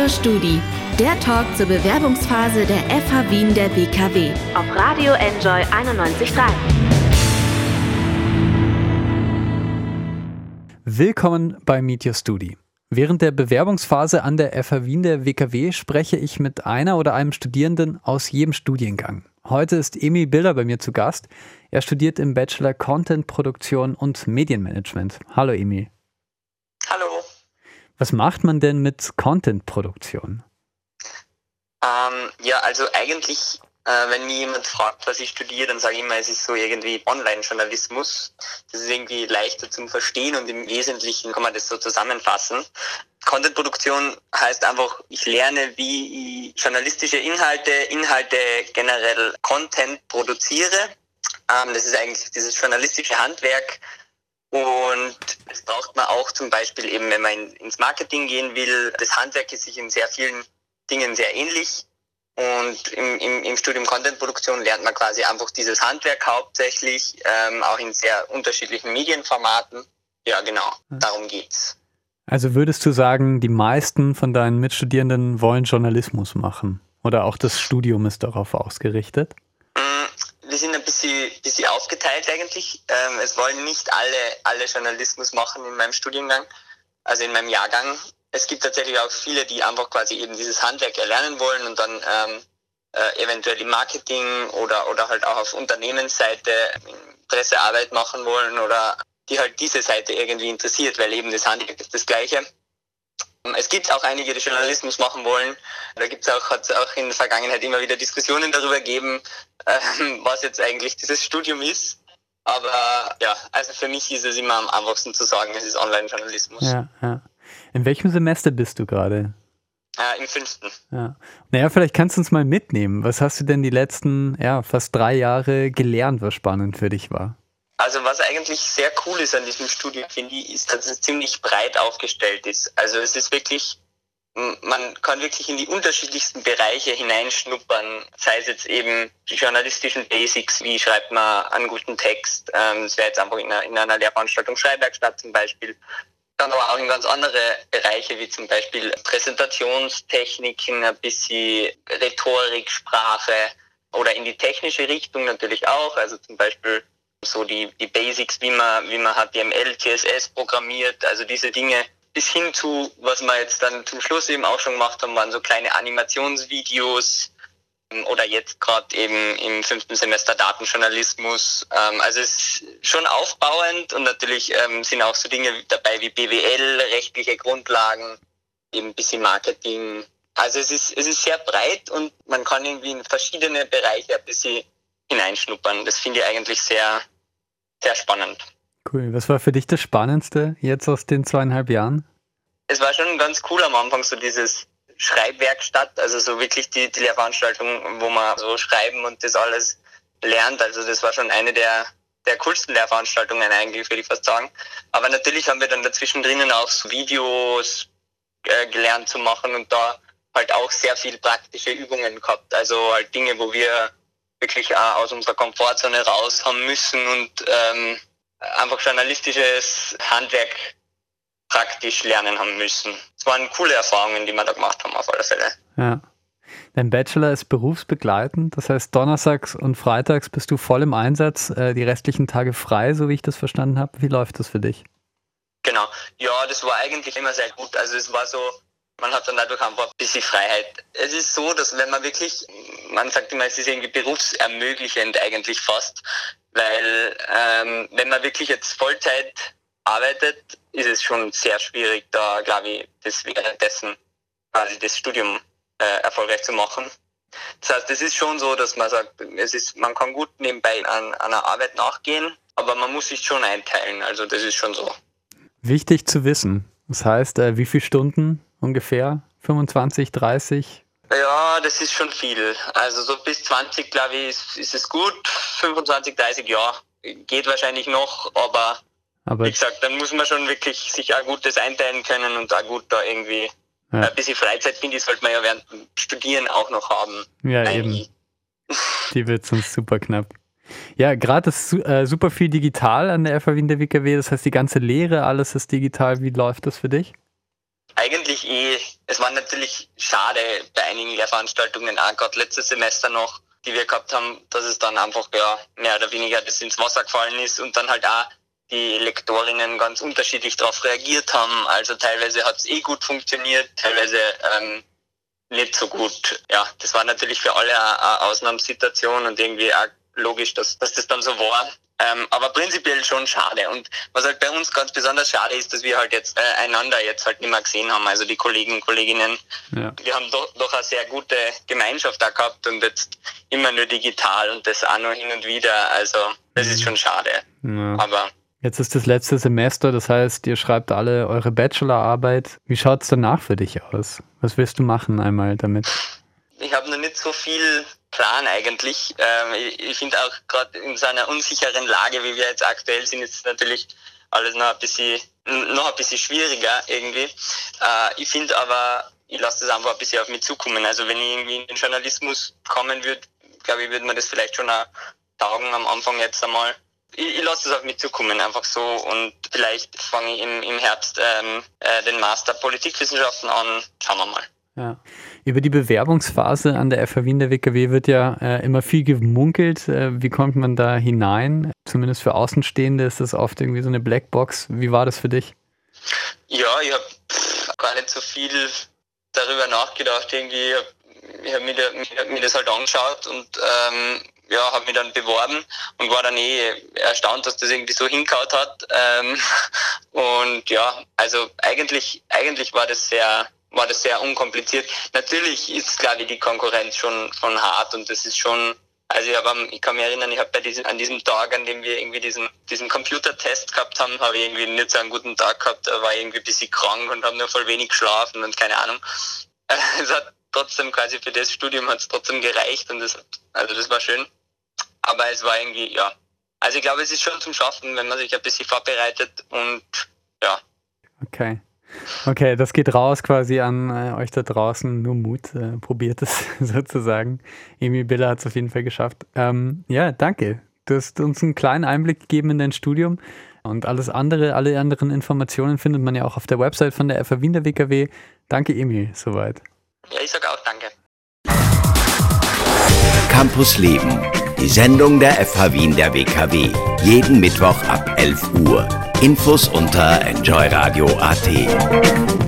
Meteor Studi, der Talk zur Bewerbungsphase der FH Wien der WKW auf Radio Enjoy 91.3. Willkommen bei Meteor Studi. Während der Bewerbungsphase an der FH Wien der WKW spreche ich mit einer oder einem Studierenden aus jedem Studiengang. Heute ist Emil Bilder bei mir zu Gast. Er studiert im Bachelor Content Produktion und Medienmanagement. Hallo Emil. Was macht man denn mit Content-Produktion? Ähm, ja, also eigentlich, äh, wenn mir jemand fragt, was ich studiere, dann sage ich immer, es ist so irgendwie Online-Journalismus. Das ist irgendwie leichter zum Verstehen und im Wesentlichen kann man das so zusammenfassen. Content-Produktion heißt einfach, ich lerne, wie ich journalistische Inhalte, Inhalte generell Content produziere. Ähm, das ist eigentlich dieses journalistische Handwerk, und das braucht man auch zum Beispiel eben, wenn man ins Marketing gehen will. Das Handwerk ist sich in sehr vielen Dingen sehr ähnlich. Und im, im, im Studium Content-Produktion lernt man quasi einfach dieses Handwerk hauptsächlich, ähm, auch in sehr unterschiedlichen Medienformaten. Ja, genau, darum geht's. Also würdest du sagen, die meisten von deinen Mitstudierenden wollen Journalismus machen? Oder auch das Studium ist darauf ausgerichtet? Wir sind ein bisschen, bisschen aufgeteilt eigentlich. Ähm, es wollen nicht alle, alle Journalismus machen in meinem Studiengang, also in meinem Jahrgang. Es gibt tatsächlich auch viele, die einfach quasi eben dieses Handwerk erlernen wollen und dann ähm, äh, eventuell im Marketing oder, oder halt auch auf Unternehmensseite Pressearbeit machen wollen oder die halt diese Seite irgendwie interessiert, weil eben das Handwerk ist das Gleiche. Es gibt auch einige, die Journalismus machen wollen. Da gibt es auch, hat auch in der Vergangenheit immer wieder Diskussionen darüber gegeben, ähm, was jetzt eigentlich dieses Studium ist. Aber ja, also für mich ist es immer am einfachsten zu sagen, es ist Online-Journalismus. Ja, ja. In welchem Semester bist du gerade? Äh, Im fünften. Ja. Naja, vielleicht kannst du uns mal mitnehmen. Was hast du denn die letzten, ja, fast drei Jahre gelernt, was spannend für dich war? Also was eigentlich sehr cool ist an diesem Studium, finde ich, ist, dass es ziemlich breit aufgestellt ist. Also es ist wirklich, man kann wirklich in die unterschiedlichsten Bereiche hineinschnuppern, sei es jetzt eben die journalistischen Basics, wie schreibt man einen guten Text, ähm, das wäre jetzt einfach in einer, in einer Lehrveranstaltung Schreibwerkstatt zum Beispiel, dann aber auch in ganz andere Bereiche, wie zum Beispiel Präsentationstechniken, ein bisschen Rhetorik, Sprache oder in die technische Richtung natürlich auch, also zum Beispiel so die, die Basics, wie man, wie man HTML, CSS programmiert, also diese Dinge, bis hin zu, was wir jetzt dann zum Schluss eben auch schon gemacht haben, waren so kleine Animationsvideos ähm, oder jetzt gerade eben im fünften Semester Datenjournalismus. Ähm, also es ist schon aufbauend und natürlich ähm, sind auch so Dinge dabei wie BWL, rechtliche Grundlagen, eben ein bisschen Marketing. Also es ist, es ist sehr breit und man kann irgendwie in verschiedene Bereiche ein bisschen hineinschnuppern. Das finde ich eigentlich sehr, sehr spannend. Cool. Was war für dich das Spannendste jetzt aus den zweieinhalb Jahren? Es war schon ganz cool am Anfang, so dieses Schreibwerkstatt, also so wirklich die, die Lehrveranstaltung, wo man so schreiben und das alles lernt. Also das war schon eine der, der coolsten Lehrveranstaltungen eigentlich, würde ich fast sagen. Aber natürlich haben wir dann dazwischen drinnen auch so Videos äh, gelernt zu machen und da halt auch sehr viel praktische Übungen gehabt. Also halt Dinge, wo wir wirklich auch aus unserer Komfortzone raus haben müssen und ähm, einfach journalistisches Handwerk praktisch lernen haben müssen. Es waren coole Erfahrungen, die wir da gemacht haben, auf alle Fälle. Ja. Dein Bachelor ist berufsbegleitend, das heißt, donnerstags und freitags bist du voll im Einsatz, äh, die restlichen Tage frei, so wie ich das verstanden habe. Wie läuft das für dich? Genau, ja, das war eigentlich immer sehr gut. Also es war so, man hat dann dadurch einfach ein bisschen Freiheit. Es ist so, dass wenn man wirklich, man sagt immer, es ist irgendwie berufsermöglichend eigentlich fast, weil ähm, wenn man wirklich jetzt Vollzeit arbeitet, ist es schon sehr schwierig, da glaube ich, das währenddessen quasi das Studium äh, erfolgreich zu machen. Das heißt, es ist schon so, dass man sagt, es ist, man kann gut nebenbei an, an einer Arbeit nachgehen, aber man muss sich schon einteilen. Also das ist schon so. Wichtig zu wissen. Das heißt, äh, wie viele Stunden ungefähr? 25, 30? Ja, das ist schon viel. Also so bis 20, glaube ich, ist, ist es gut. 25, 30, ja, geht wahrscheinlich noch, aber, aber wie gesagt, dann muss man schon wirklich sich auch gut das einteilen können und auch gut da irgendwie ja. ein bisschen Freizeit, finde ich, sollte man ja während dem Studieren auch noch haben. Ja, Eigentlich. eben. Die wird sonst super knapp. Ja, gerade ist äh, super viel digital an der FAW in der WKW. Das heißt, die ganze Lehre, alles ist digital. Wie läuft das für dich? Eigentlich eh, es war natürlich schade bei einigen Lehrveranstaltungen, auch gerade letztes Semester noch, die wir gehabt haben, dass es dann einfach ja mehr oder weniger das ins Wasser gefallen ist und dann halt auch die Lektorinnen ganz unterschiedlich darauf reagiert haben. Also teilweise hat es eh gut funktioniert, teilweise ähm, nicht so gut. Ja, das war natürlich für alle eine Ausnahmesituation und irgendwie auch logisch, dass, dass das dann so war. Ähm, aber prinzipiell schon schade. Und was halt bei uns ganz besonders schade ist, dass wir halt jetzt äh, einander jetzt halt nicht mehr gesehen haben, also die Kollegen und Kolleginnen. Ja. Wir haben doch, doch eine sehr gute Gemeinschaft da gehabt und jetzt immer nur digital und das auch nur hin und wieder. Also das ist mhm. schon schade. Ja. Aber Jetzt ist das letzte Semester, das heißt, ihr schreibt alle eure Bachelorarbeit. Wie schaut es danach für dich aus? Was willst du machen einmal damit? Ich habe noch nicht so viel Plan eigentlich. Ähm, ich finde auch gerade in so einer unsicheren Lage, wie wir jetzt aktuell sind, ist natürlich alles noch ein bisschen, noch ein bisschen schwieriger irgendwie. Äh, ich finde aber, ich lasse das einfach ein bisschen auf mich zukommen. Also wenn ich irgendwie in den Journalismus kommen würde, glaube ich, würde man das vielleicht schon auch taugen am Anfang jetzt einmal ich, ich lasse es auf mich zukommen, einfach so. Und vielleicht fange ich im, im Herbst ähm, äh, den Master Politikwissenschaften an. Schauen wir mal. Ja. Über die Bewerbungsphase an der FH Wien der WKW wird ja äh, immer viel gemunkelt. Äh, wie kommt man da hinein? Zumindest für Außenstehende ist das oft irgendwie so eine Blackbox. Wie war das für dich? Ja, ich habe gar nicht so viel darüber nachgedacht. Irgendwie, ich habe mir, mir, das halt angeschaut und ähm, ja, habe mich dann beworben und war dann eh erstaunt, dass das irgendwie so hinkaut hat. Ähm, und ja, also eigentlich, eigentlich war das sehr, war das sehr unkompliziert. Natürlich ist, glaube ich, die Konkurrenz schon, schon hart und das ist schon, also ich, hab, ich kann mich erinnern, ich habe bei diesem, an diesem Tag, an dem wir irgendwie diesen, diesen Computertest gehabt haben, habe ich irgendwie nicht so einen guten Tag gehabt, war irgendwie ein bisschen krank und habe nur voll wenig geschlafen und keine Ahnung. Es hat trotzdem quasi für das Studium hat es trotzdem gereicht und das, also das war schön. Aber es war irgendwie, ja. Also ich glaube, es ist schon zum Schaffen, wenn man sich ein bisschen vorbereitet und ja. Okay. Okay, das geht raus quasi an äh, euch da draußen. Nur Mut, äh, probiert es sozusagen. Emil Biller hat es auf jeden Fall geschafft. Ähm, ja, danke. Du hast uns einen kleinen Einblick gegeben in dein Studium. Und alles andere, alle anderen Informationen findet man ja auch auf der Website von der FA Wien der WKW. Danke, Emil, soweit. Ja, ich sage auch danke. Campus Leben die Sendung der FH Wien der WKW. Jeden Mittwoch ab 11 Uhr. Infos unter enjoyradio.at.